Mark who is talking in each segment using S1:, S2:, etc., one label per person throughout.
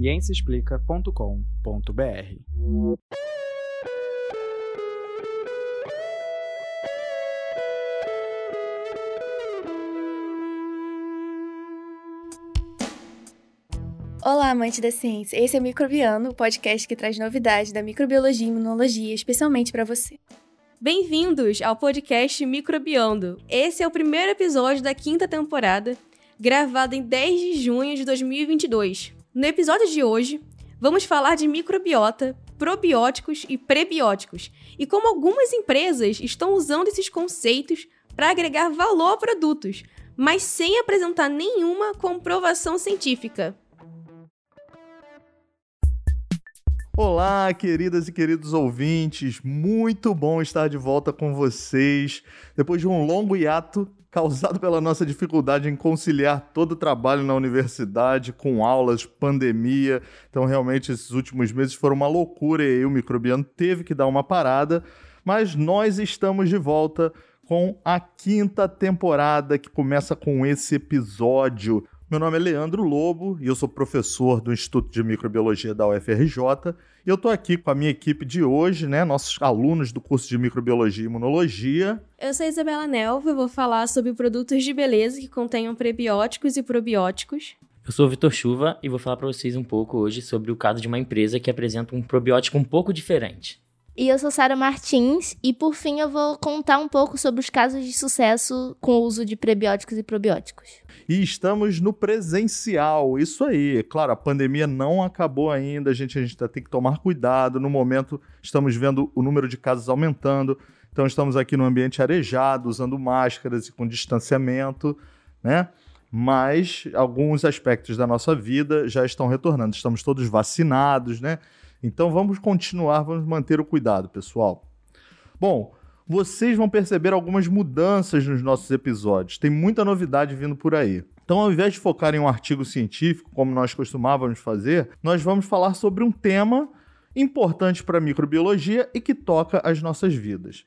S1: ciênciaexplica.com.br.
S2: Olá, amante da ciência. Esse é o Microbiano, o podcast que traz novidades da microbiologia e imunologia, especialmente para você.
S3: Bem-vindos ao podcast Microbiando. Esse é o primeiro episódio da quinta temporada, gravado em 10 de junho de 2022. No episódio de hoje, vamos falar de microbiota, probióticos e prebióticos e como algumas empresas estão usando esses conceitos para agregar valor a produtos, mas sem apresentar nenhuma comprovação científica.
S4: Olá, queridas e queridos ouvintes, muito bom estar de volta com vocês depois de um longo hiato causado pela nossa dificuldade em conciliar todo o trabalho na universidade com aulas, pandemia. Então, realmente, esses últimos meses foram uma loucura e o microbiano teve que dar uma parada, mas nós estamos de volta com a quinta temporada que começa com esse episódio. Meu nome é Leandro Lobo e eu sou professor do Instituto de Microbiologia da UFRJ. E eu estou aqui com a minha equipe de hoje, né? Nossos alunos do curso de Microbiologia e Imunologia.
S3: Eu sou Isabela Nelva e vou falar sobre produtos de beleza que contenham prebióticos e probióticos.
S5: Eu sou o Vitor Chuva e vou falar para vocês um pouco hoje sobre o caso de uma empresa que apresenta um probiótico um pouco diferente.
S6: E eu sou Sara Martins e por fim eu vou contar um pouco sobre os casos de sucesso com o uso de prebióticos e probióticos.
S4: E estamos no presencial, isso aí. Claro, a pandemia não acabou ainda, a gente, a gente tem que tomar cuidado. No momento, estamos vendo o número de casos aumentando, então estamos aqui no ambiente arejado, usando máscaras e com distanciamento, né? Mas alguns aspectos da nossa vida já estão retornando. Estamos todos vacinados, né? Então vamos continuar, vamos manter o cuidado, pessoal. Bom, vocês vão perceber algumas mudanças nos nossos episódios. Tem muita novidade vindo por aí. Então, ao invés de focar em um artigo científico, como nós costumávamos fazer, nós vamos falar sobre um tema importante para a microbiologia e que toca as nossas vidas.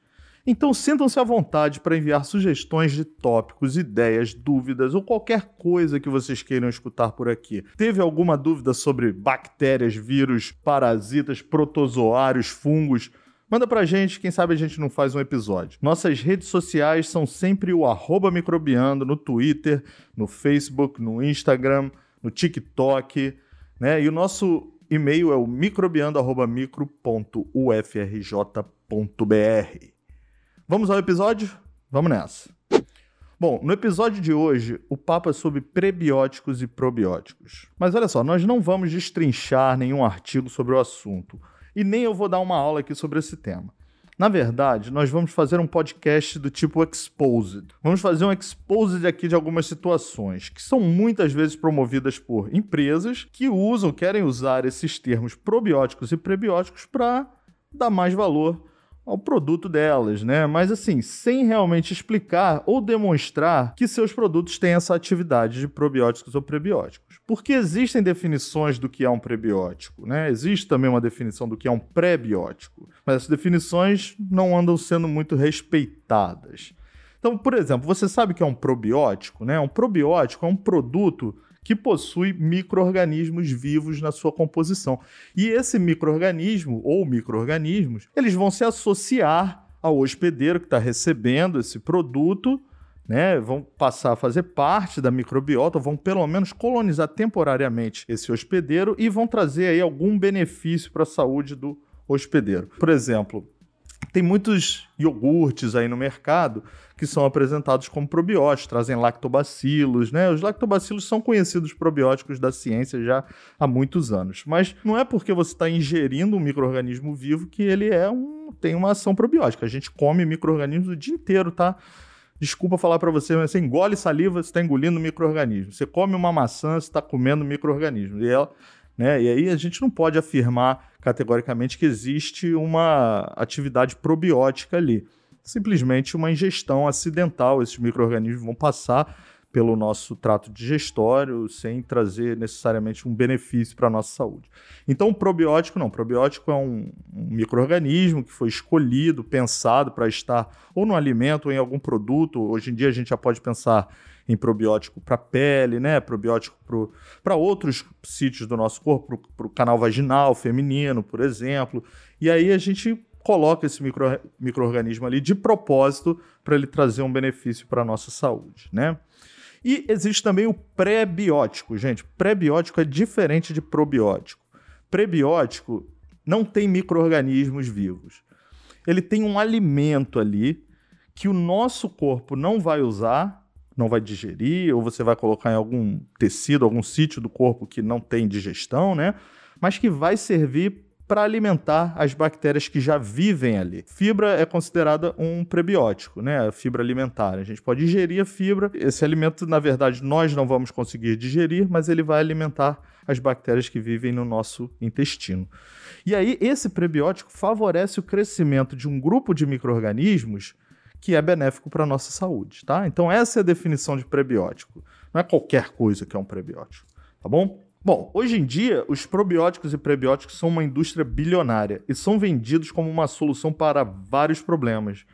S4: Então sintam-se à vontade para enviar sugestões de tópicos, ideias, dúvidas ou qualquer coisa que vocês queiram escutar por aqui. Teve alguma dúvida sobre bactérias, vírus, parasitas, protozoários, fungos? Manda pra gente, quem sabe a gente não faz um episódio. Nossas redes sociais são sempre o arroba microbiando no Twitter, no Facebook, no Instagram, no TikTok, né? E o nosso e-mail é o microbiando.micro.ufrj.br. Vamos ao episódio? Vamos nessa. Bom, no episódio de hoje, o papo é sobre prebióticos e probióticos. Mas olha só, nós não vamos destrinchar nenhum artigo sobre o assunto. E nem eu vou dar uma aula aqui sobre esse tema. Na verdade, nós vamos fazer um podcast do tipo Exposed. Vamos fazer um Exposed aqui de algumas situações que são muitas vezes promovidas por empresas que usam, querem usar esses termos probióticos e prebióticos para dar mais valor ao produto delas, né? Mas assim, sem realmente explicar ou demonstrar que seus produtos têm essa atividade de probióticos ou prebióticos. Porque existem definições do que é um prebiótico, né? Existe também uma definição do que é um pré-biótico, mas essas definições não andam sendo muito respeitadas. Então, por exemplo, você sabe que é um probiótico, né? Um probiótico é um produto que possui micro-organismos vivos na sua composição. E esse microorganismo ou micro-organismos, eles vão se associar ao hospedeiro que está recebendo esse produto, né? Vão passar a fazer parte da microbiota, vão pelo menos colonizar temporariamente esse hospedeiro e vão trazer aí algum benefício para a saúde do hospedeiro. Por exemplo, tem muitos iogurtes aí no mercado que são apresentados como probióticos, trazem lactobacilos, né? Os lactobacilos são conhecidos probióticos da ciência já há muitos anos. Mas não é porque você está ingerindo um microorganismo vivo que ele é um, tem uma ação probiótica. A gente come microorganismos o dia inteiro, tá? Desculpa falar para você, mas você engole saliva, você está engolindo microorganismo. Você come uma maçã, você está comendo microorganismo. E ela né? E aí a gente não pode afirmar categoricamente que existe uma atividade probiótica ali. Simplesmente uma ingestão acidental. Esses micro-organismos vão passar pelo nosso trato digestório sem trazer necessariamente um benefício para a nossa saúde. Então, probiótico não. Probiótico é um, um microorganismo que foi escolhido, pensado para estar ou no alimento ou em algum produto. Hoje em dia a gente já pode pensar em probiótico para pele, né? Probiótico para outros sítios do nosso corpo, para o canal vaginal feminino, por exemplo. E aí a gente coloca esse micro, microorganismo ali de propósito para ele trazer um benefício para a nossa saúde, né? E existe também o pré-biótico, gente. Pré-biótico é diferente de probiótico. Prebiótico não tem micro-organismos vivos. Ele tem um alimento ali que o nosso corpo não vai usar, não vai digerir, ou você vai colocar em algum tecido, algum sítio do corpo que não tem digestão, né? Mas que vai servir para alimentar as bactérias que já vivem ali. Fibra é considerada um prebiótico, né? A fibra alimentar. A gente pode ingerir a fibra. Esse alimento, na verdade, nós não vamos conseguir digerir, mas ele vai alimentar as bactérias que vivem no nosso intestino. E aí, esse prebiótico favorece o crescimento de um grupo de micro-organismos que é benéfico para a nossa saúde, tá? Então, essa é a definição de prebiótico. Não é qualquer coisa que é um prebiótico, tá bom? Bom, hoje em dia, os probióticos e prebióticos são uma indústria bilionária e são vendidos como uma solução para vários problemas.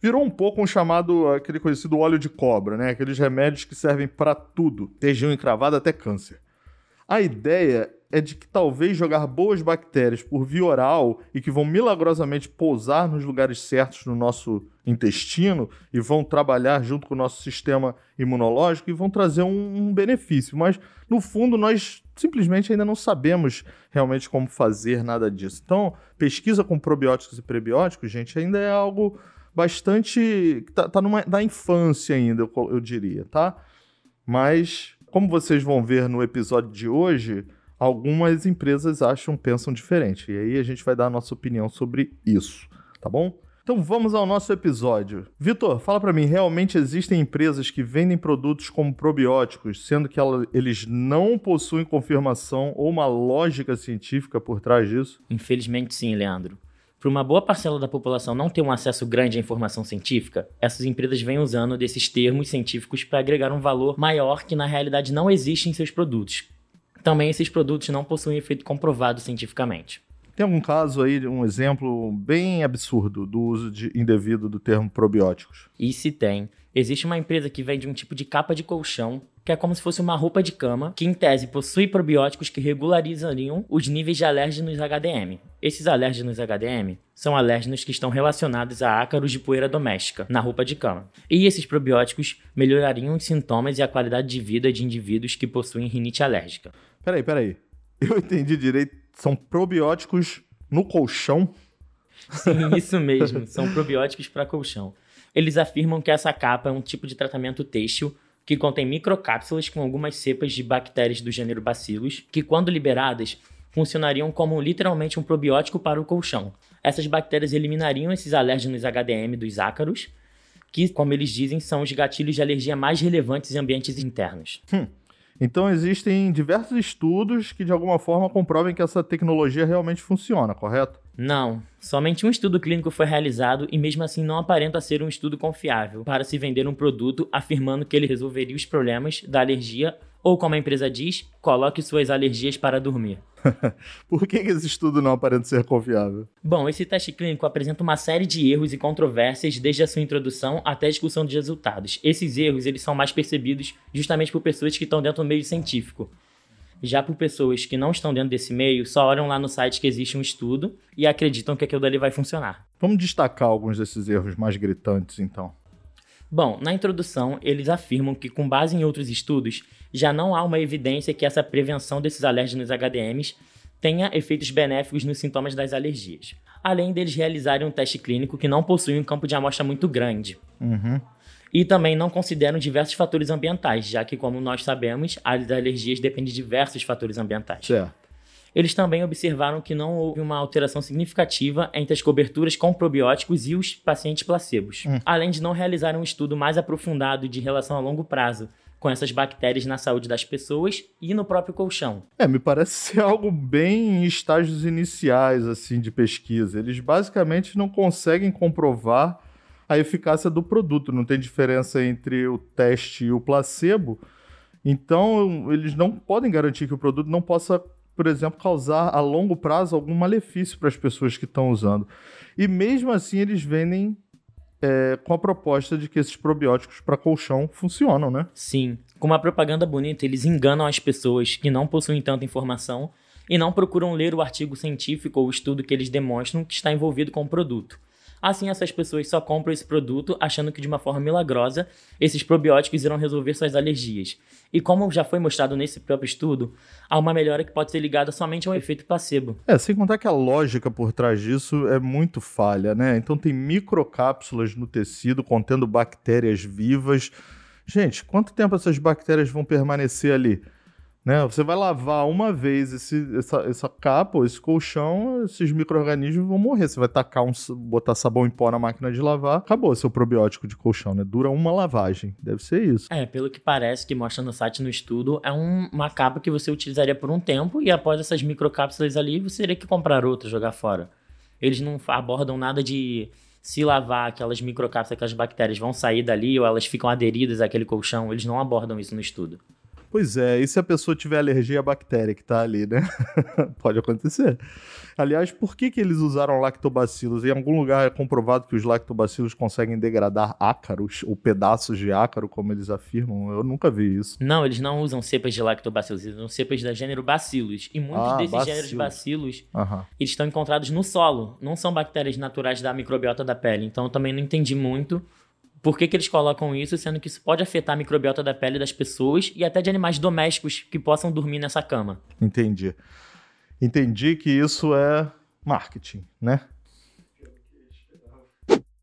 S4: Virou um pouco um chamado, aquele conhecido óleo de cobra, né? Aqueles remédios que servem para tudo, desde um encravado até câncer. A ideia é de que talvez jogar boas bactérias por via oral e que vão milagrosamente pousar nos lugares certos no nosso intestino e vão trabalhar junto com o nosso sistema imunológico e vão trazer um, benefício. Mas, no fundo, nós simplesmente ainda não sabemos realmente como fazer nada disso. Então, pesquisa com probióticos e prebióticos, gente, ainda é algo bastante. tá, tá numa, da infância ainda, eu, eu diria, tá? Mas, como vocês vão ver no episódio de hoje algumas empresas acham, pensam diferente. E aí a gente vai dar a nossa opinião sobre isso, tá bom? Então vamos ao nosso episódio. Vitor, fala para mim, realmente existem empresas que vendem produtos como probióticos, sendo que ela, eles não possuem confirmação ou uma lógica científica por trás disso?
S5: Infelizmente sim, Leandro. Para uma boa parcela da população não ter um acesso grande à informação científica, essas empresas vêm usando desses termos científicos para agregar um valor maior que na realidade não existe em seus produtos, também esses produtos não possuem efeito comprovado cientificamente.
S4: Tem algum caso aí, um exemplo bem absurdo do uso de, indevido do termo probióticos?
S5: E se tem. Existe uma empresa que vende um tipo de capa de colchão que é como se fosse uma roupa de cama, que em tese possui probióticos que regularizariam os níveis de alérgenos HDM. Esses alérgenos HDM são alérgenos que estão relacionados a ácaros de poeira doméstica na roupa de cama. E esses probióticos melhorariam os sintomas e a qualidade de vida de indivíduos que possuem rinite alérgica.
S4: Peraí, peraí. Eu entendi direito. São probióticos no colchão?
S5: Sim, isso mesmo. São probióticos para colchão. Eles afirmam que essa capa é um tipo de tratamento têxtil que contém microcápsulas com algumas cepas de bactérias do gênero Bacillus, que, quando liberadas, funcionariam como literalmente um probiótico para o colchão. Essas bactérias eliminariam esses alérgenos HDM dos ácaros, que, como eles dizem, são os gatilhos de alergia mais relevantes em ambientes internos.
S4: Hum. Então existem diversos estudos que de alguma forma comprovem que essa tecnologia realmente funciona, correto?
S5: Não, somente um estudo clínico foi realizado e mesmo assim não aparenta ser um estudo confiável para se vender um produto afirmando que ele resolveria os problemas da alergia ou como a empresa diz, coloque suas alergias para dormir.
S4: Por que esse estudo não aparenta ser confiável?
S5: Bom, esse teste clínico apresenta uma série de erros e controvérsias desde a sua introdução até a discussão de resultados. Esses erros eles são mais percebidos justamente por pessoas que estão dentro do meio científico. Já por pessoas que não estão dentro desse meio, só olham lá no site que existe um estudo e acreditam que aquilo dali vai funcionar.
S4: Vamos destacar alguns desses erros mais gritantes, então.
S5: Bom, na introdução, eles afirmam que, com base em outros estudos, já não há uma evidência que essa prevenção desses alérgenos HDMs tenha efeitos benéficos nos sintomas das alergias. Além deles realizarem um teste clínico que não possui um campo de amostra muito grande.
S4: Uhum.
S5: E também não consideram diversos fatores ambientais, já que, como nós sabemos, as alergias dependem de diversos fatores ambientais.
S4: Certo.
S5: Eles também observaram que não houve uma alteração significativa entre as coberturas com probióticos e os pacientes placebos,
S4: Hum.
S5: além de não realizar um estudo mais aprofundado de relação a longo prazo com essas bactérias na saúde das pessoas e no próprio colchão.
S4: É, me parece ser algo bem em estágios iniciais, assim, de pesquisa. Eles basicamente não conseguem comprovar a eficácia do produto. Não tem diferença entre o teste e o placebo. Então, eles não podem garantir que o produto não possa, por exemplo, causar a longo prazo algum malefício para as pessoas que estão usando. E mesmo assim, eles vendem é, com a proposta de que esses probióticos para colchão funcionam, né?
S5: Sim, com uma propaganda bonita, eles enganam as pessoas que não possuem tanta informação e não procuram ler o artigo científico ou estudo que eles demonstram que está envolvido com o produto. Assim, essas pessoas só compram esse produto achando que de uma forma milagrosa esses probióticos irão resolver suas alergias. E como já foi mostrado nesse próprio estudo, há uma melhora que pode ser ligada somente ao efeito placebo.
S4: É, sem contar que a lógica por trás disso é muito falha, né? Então tem microcápsulas no tecido contendo bactérias vivas. Gente, quanto tempo essas bactérias vão permanecer ali? Né? Você vai lavar uma vez esse, essa, essa capa, esse colchão, esses micro-organismos vão morrer. Você vai tacar um, botar sabão em pó na máquina de lavar, acabou seu probiótico de colchão, né? Dura uma lavagem. Deve ser isso.
S5: É, pelo que parece que mostra no site no estudo, é um, uma capa que você utilizaria por um tempo e após essas microcápsulas ali, você teria que comprar outra, jogar fora. Eles não abordam nada de se lavar aquelas microcápsulas, aquelas bactérias vão sair dali ou elas ficam aderidas àquele colchão. Eles não abordam isso no estudo.
S4: Pois é, e se a pessoa tiver alergia à bactéria que tá ali, né? Pode acontecer. Aliás, por que, que eles usaram lactobacilos? Em algum lugar é comprovado que os lactobacilos conseguem degradar ácaros ou pedaços de ácaro, como eles afirmam? Eu nunca vi isso.
S5: Não, eles não usam cepas de lactobacilos, eles usam cepas da gênero bacilos. E muitos
S4: Ah,
S5: desses
S4: bacilos.
S5: gêneros bacilos,
S4: Aham.
S5: eles estão encontrados no solo. Não são bactérias naturais da microbiota da pele. Então eu também não entendi muito por que, que eles colocam isso, sendo que isso pode afetar a microbiota da pele das pessoas e até de animais domésticos que possam dormir nessa cama.
S4: Entendi. Entendi que isso é marketing, né?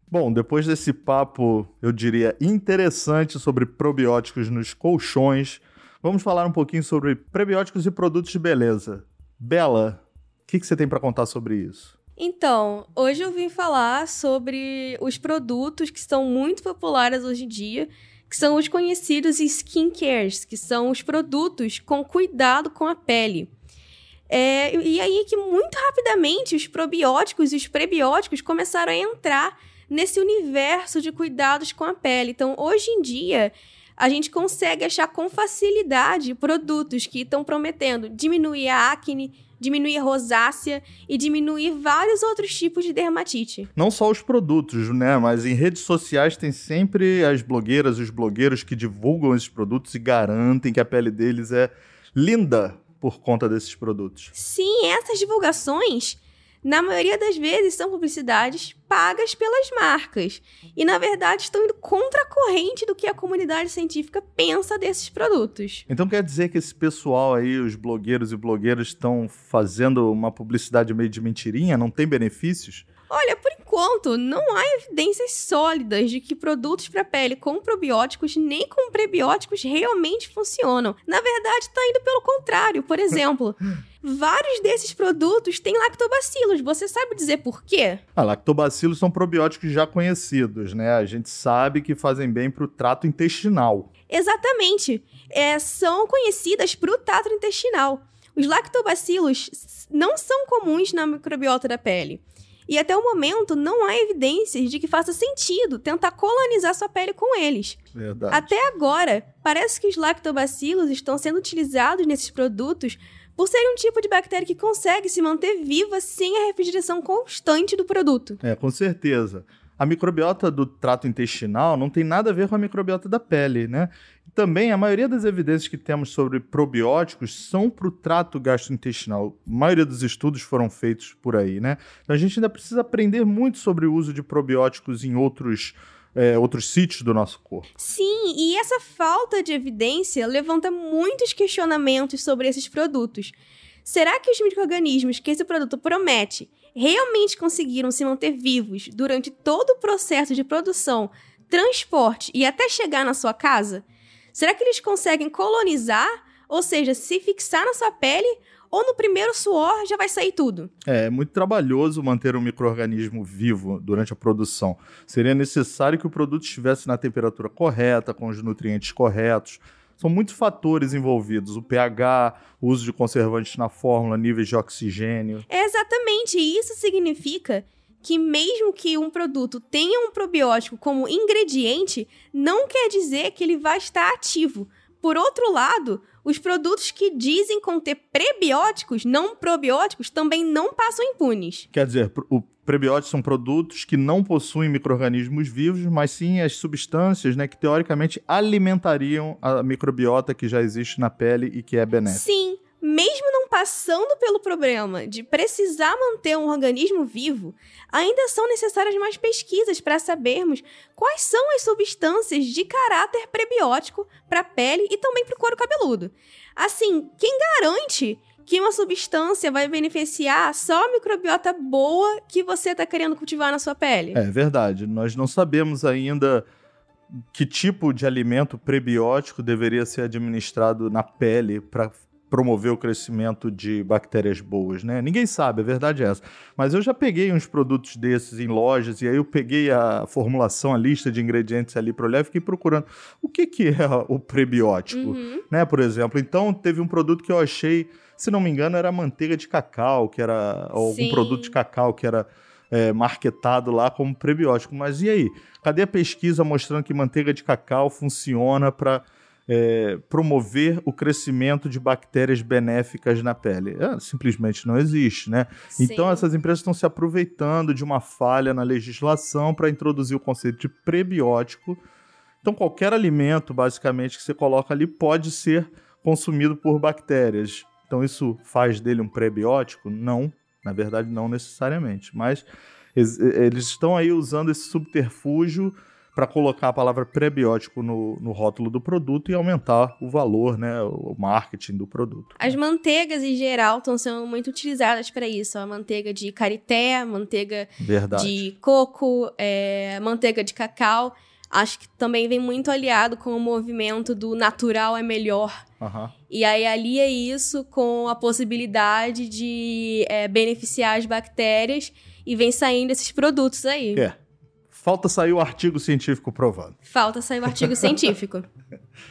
S4: Bom, depois desse papo, eu diria, interessante sobre probióticos nos colchões, vamos falar um pouquinho sobre prebióticos e produtos de beleza. Bela, o que, que você tem para contar sobre isso?
S3: Então, hoje eu vim falar sobre os produtos que são muito populares hoje em dia, que são os conhecidos skincares, que são os produtos com cuidado com a pele. É, e aí que muito rapidamente os probióticos e os prebióticos começaram a entrar nesse universo de cuidados com a pele. Então, hoje em dia, a gente consegue achar com facilidade produtos que estão prometendo diminuir a acne, diminuir a rosácea e diminuir vários outros tipos de dermatite.
S4: Não só os produtos, né? Mas em redes sociais tem sempre as blogueiras e os blogueiros que divulgam esses produtos e garantem que a pele deles é linda por conta desses produtos.
S3: Sim, essas divulgações, na maioria das vezes, são publicidades pagas pelas marcas. E, na verdade, estão indo contra a corrente do que a comunidade científica pensa desses produtos.
S4: Então quer dizer que esse pessoal aí, os blogueiros e blogueiras, estão fazendo uma publicidade meio de mentirinha? Não tem benefícios?
S3: Olha, por enquanto, não há evidências sólidas de que produtos para pele com probióticos nem com prebióticos realmente funcionam. Na verdade, está indo pelo contrário. Por exemplo, vários desses produtos têm lactobacilos. Você sabe dizer por quê?
S4: Ah, lactobacilos são probióticos já conhecidos, né? A gente sabe que fazem bem para o trato intestinal.
S3: Exatamente. É, são conhecidas para o trato intestinal. Os lactobacilos não são comuns na microbiota da pele. E até o momento não há evidências de que faça sentido tentar colonizar sua pele com eles.
S4: Verdade.
S3: Até agora, parece que os lactobacilos estão sendo utilizados nesses produtos por serem um tipo de bactéria que consegue se manter viva sem a refrigeração constante do produto.
S4: É, com certeza. A microbiota do trato intestinal não tem nada a ver com a microbiota da pele, né? Também a maioria das evidências que temos sobre probióticos são para o trato gastrointestinal. A maioria dos estudos foram feitos por aí, né? Então a gente ainda precisa aprender muito sobre o uso de probióticos em outros, é, outros sítios do nosso corpo.
S3: Sim, e essa falta de evidência levanta muitos questionamentos sobre esses produtos. Será que os micro-organismos que esse produto promete realmente conseguiram se manter vivos durante todo o processo de produção, transporte e até chegar na sua casa? Será que eles conseguem colonizar, ou seja, se fixar na sua pele, ou no primeiro suor já vai sair tudo?
S4: É, é muito trabalhoso manter um microorganismo vivo durante a produção. Seria necessário que o produto estivesse na temperatura correta, com os nutrientes corretos. São muitos fatores envolvidos: o pH, o uso de conservantes na fórmula, níveis de oxigênio.
S3: É exatamente, e isso significa que mesmo que um produto tenha um probiótico como ingrediente, não quer dizer que ele vai estar ativo. Por outro lado, os produtos que dizem conter prebióticos, não probióticos, também não passam impunes.
S4: Quer dizer, o Prebióticos são produtos que não possuem micro-organismos vivos, mas sim as substâncias né, que teoricamente alimentariam a microbiota que já existe na pele e que é benéfica.
S3: Sim, mesmo não passando pelo problema de precisar manter um organismo vivo, ainda são necessárias mais pesquisas para sabermos quais são as substâncias de caráter prebiótico para a pele e também para o couro cabeludo. Assim, quem garante que uma substância vai beneficiar só a microbiota boa que você está querendo cultivar na sua pele?
S4: É verdade. Nós não sabemos ainda que tipo de alimento prebiótico deveria ser administrado na pele para promover o crescimento de bactérias boas, né? Ninguém sabe, a verdade é essa. Mas eu já peguei uns produtos desses em lojas e aí eu peguei a formulação, a lista de ingredientes ali para olhar e fiquei procurando o que, que é o prebiótico,
S3: Uhum.
S4: né? Por exemplo, então teve um produto que eu achei, se não me engano, era manteiga de cacau, que era ou algum
S3: Sim.
S4: produto de cacau que era é, marketado lá como prebiótico. Mas e aí? Cadê a pesquisa mostrando que manteiga de cacau funciona para promover o crescimento de bactérias benéficas na pele? É, simplesmente não existe, né? Então
S3: Sim.
S4: essas empresas estão se aproveitando de uma falha na legislação para introduzir o conceito de prebiótico. Então qualquer alimento, basicamente, que você coloca ali pode ser consumido por bactérias. Então isso faz dele um prebiótico? Não, na verdade não necessariamente. Mas ex- eles estão aí usando esse subterfúgio para colocar a palavra prebiótico no, no rótulo do produto e aumentar o valor, né, o marketing do produto.
S3: As manteigas em geral estão sendo muito utilizadas para isso. A manteiga de karité, manteiga
S4: Verdade.
S3: de coco, é, manteiga de cacau. Acho que também vem muito aliado com o movimento do natural é melhor.
S4: Aham.
S3: E aí alia isso com a possibilidade de é, beneficiar as bactérias e vem saindo esses produtos aí.
S4: É. Falta sair o artigo científico provando.
S3: Falta sair o artigo científico.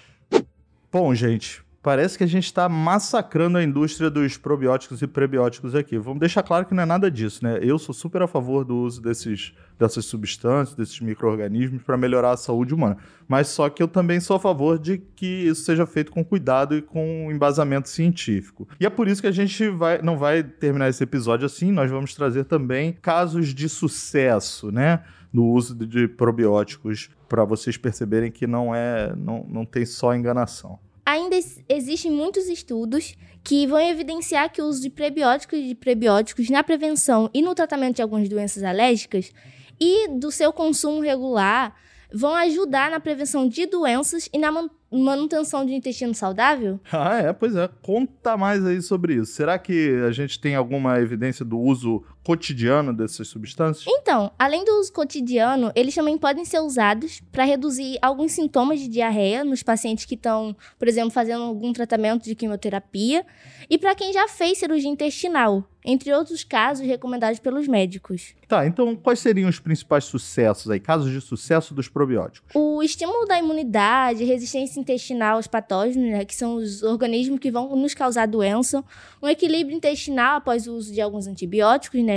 S4: Bom, gente, parece que a gente está massacrando a indústria dos probióticos e prebióticos aqui. Vamos deixar claro que não é nada disso, né? Eu sou super a favor do uso desses, dessas substâncias, desses micro-organismos para melhorar a saúde humana. Mas só que eu também sou a favor de que isso seja feito com cuidado e com embasamento científico. E é por isso que a gente vai, não vai terminar esse episódio assim, nós vamos trazer também casos de sucesso, né? No uso de- probióticos para vocês perceberem que não é, não, não tem só enganação.
S6: Ainda ex- existem muitos estudos que vão evidenciar que o uso de prebióticos e de prebióticos na prevenção e no tratamento de algumas doenças alérgicas e do seu consumo regular vão ajudar na prevenção de doenças e na man- manutenção de um intestino saudável?
S4: Ah, é, pois é. Conta mais aí sobre isso. Será que a gente tem alguma evidência do uso cotidiano dessas substâncias?
S6: Então, além do uso cotidiano, eles também podem ser usados para reduzir alguns sintomas de diarreia nos pacientes que estão, por exemplo, fazendo algum tratamento de quimioterapia e para quem já fez cirurgia intestinal, entre outros casos recomendados pelos médicos.
S4: Tá, então quais seriam os principais sucessos aí, casos de sucesso dos probióticos?
S6: O estímulo da imunidade, resistência intestinal aos patógenos, né, que são os organismos que vão nos causar doença, um equilíbrio intestinal após o uso de alguns antibióticos, né,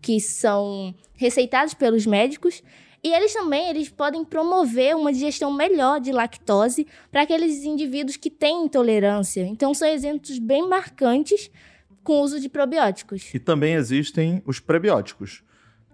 S6: que são receitados pelos médicos, e eles também eles podem promover uma digestão melhor de lactose para aqueles indivíduos que têm intolerância. Então são exemplos bem marcantes com o uso de probióticos.
S4: E também existem os prebióticos.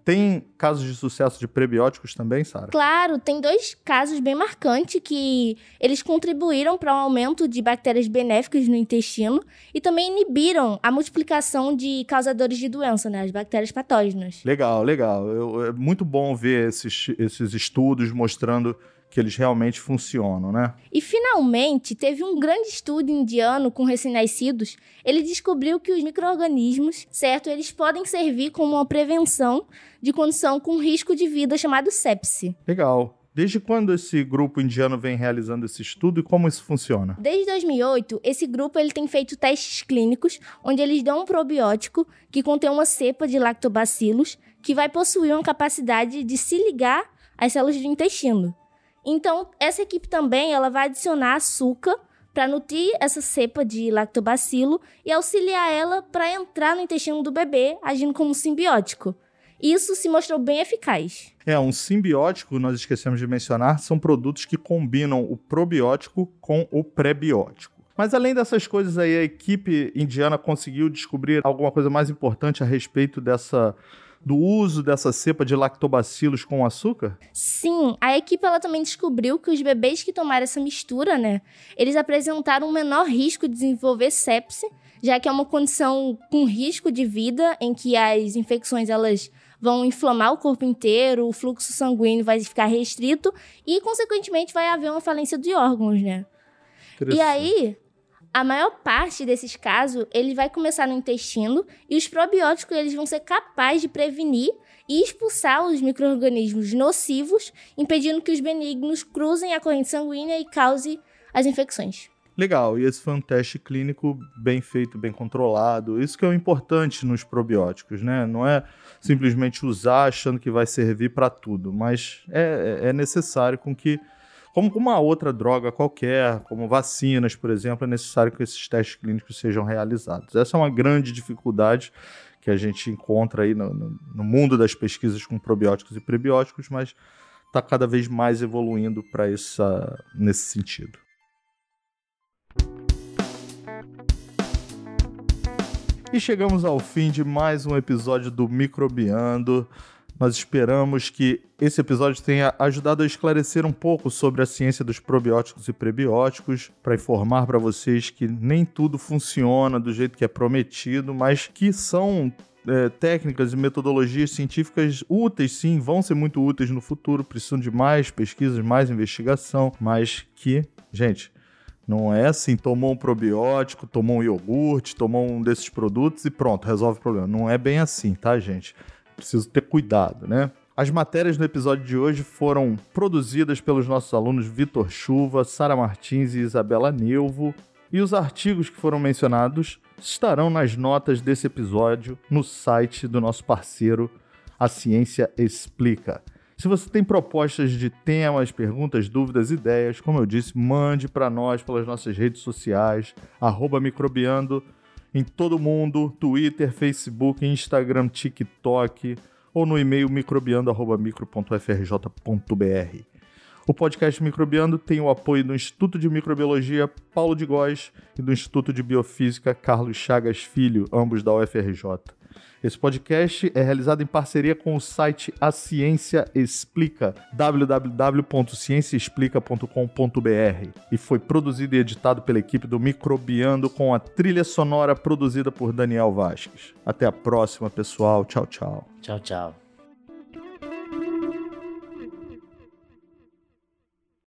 S4: Tem casos de sucesso de prebióticos também, Sara?
S6: Claro, tem dois casos bem marcantes que eles contribuíram para um aumento de bactérias benéficas no intestino e também inibiram a multiplicação de causadores de doença, né, as bactérias patógenas.
S4: Legal, legal. Eu- é muito bom ver esses, esses estudos mostrando que eles realmente funcionam, né?
S6: E finalmente, teve um grande estudo indiano com recém-nascidos. Ele descobriu que os micro-organismos, certo, eles podem servir como uma prevenção de condição com risco de vida chamado sepse.
S4: Legal. Desde quando esse grupo indiano vem realizando esse estudo e como isso funciona?
S6: Desde 2008, esse grupo ele tem feito testes clínicos, onde eles dão um probiótico que contém uma cepa de lactobacilos que vai possuir uma capacidade de se ligar às células do intestino. Então, essa equipe também ela vai adicionar açúcar para nutrir essa cepa de lactobacilo e auxiliar ela para entrar no intestino do bebê, agindo como um simbiótico. Isso se mostrou bem eficaz.
S4: É, um simbiótico, nós esquecemos de mencionar, são produtos que combinam o probiótico com o prebiótico. Mas além dessas coisas aí, a equipe indiana conseguiu descobrir alguma coisa mais importante a respeito dessa do uso dessa cepa de lactobacilos com açúcar?
S6: Sim, a equipe ela também descobriu que os bebês que tomaram essa mistura, né, eles apresentaram um menor risco de desenvolver sepse, já que é uma condição com risco de vida em que as infecções elas vão inflamar o corpo inteiro, o fluxo sanguíneo vai ficar restrito e consequentemente vai haver uma falência de órgãos, né? E aí, a maior parte desses casos, ele vai começar no intestino e os probióticos eles vão ser capazes de prevenir e expulsar os micro-organismos nocivos, impedindo que os benignos cruzem a corrente sanguínea e causem as infecções.
S4: Legal, e esse foi um teste clínico bem feito, bem controlado. Isso que é o importante nos probióticos, né? Não é simplesmente usar achando que vai servir para tudo, mas é, é necessário com que como uma outra droga qualquer, como vacinas, por exemplo, é necessário que esses testes clínicos sejam realizados. Essa é uma grande dificuldade que a gente encontra aí no, no, no mundo das pesquisas com probióticos e prebióticos, mas está cada vez mais evoluindo para nesse sentido. E chegamos ao fim de mais um episódio do Microbiando. Nós esperamos que esse episódio tenha ajudado a esclarecer um pouco sobre a ciência dos probióticos e prebióticos, para informar para vocês que nem tudo funciona do jeito que é prometido, mas que são é, técnicas e metodologias científicas úteis, sim, vão ser muito úteis no futuro, precisam de mais pesquisas, mais investigação, mas que, gente, não é assim, tomou um probiótico, tomou um iogurte, tomou um desses produtos e pronto, resolve o problema. Não é bem assim, tá, gente? preciso ter cuidado, né? As matérias do episódio de hoje foram produzidas pelos nossos alunos Vitor Chuva, Sara Martins e Isabela Neuvo, e os artigos que foram mencionados estarão nas notas desse episódio no site do nosso parceiro A Ciência Explica. Se você tem propostas de temas, perguntas, dúvidas, ideias, como eu disse, mande para nós pelas nossas redes sociais, microbiando em todo mundo, Twitter, Facebook, Instagram, TikTok ou no e-mail microbiando@micro.frj.br. O podcast Microbiando tem o apoio do Instituto de Microbiologia Paulo de Góes e do Instituto de Biofísica Carlos Chagas Filho, ambos da UFRJ. Esse podcast é realizado em parceria com o site A Ciência Explica, www.cienciaexplica.com.br, e foi produzido e editado pela equipe do Microbiando com a trilha sonora produzida por Daniel Vasques. Até a próxima, pessoal. Tchau, tchau.
S5: Tchau, tchau.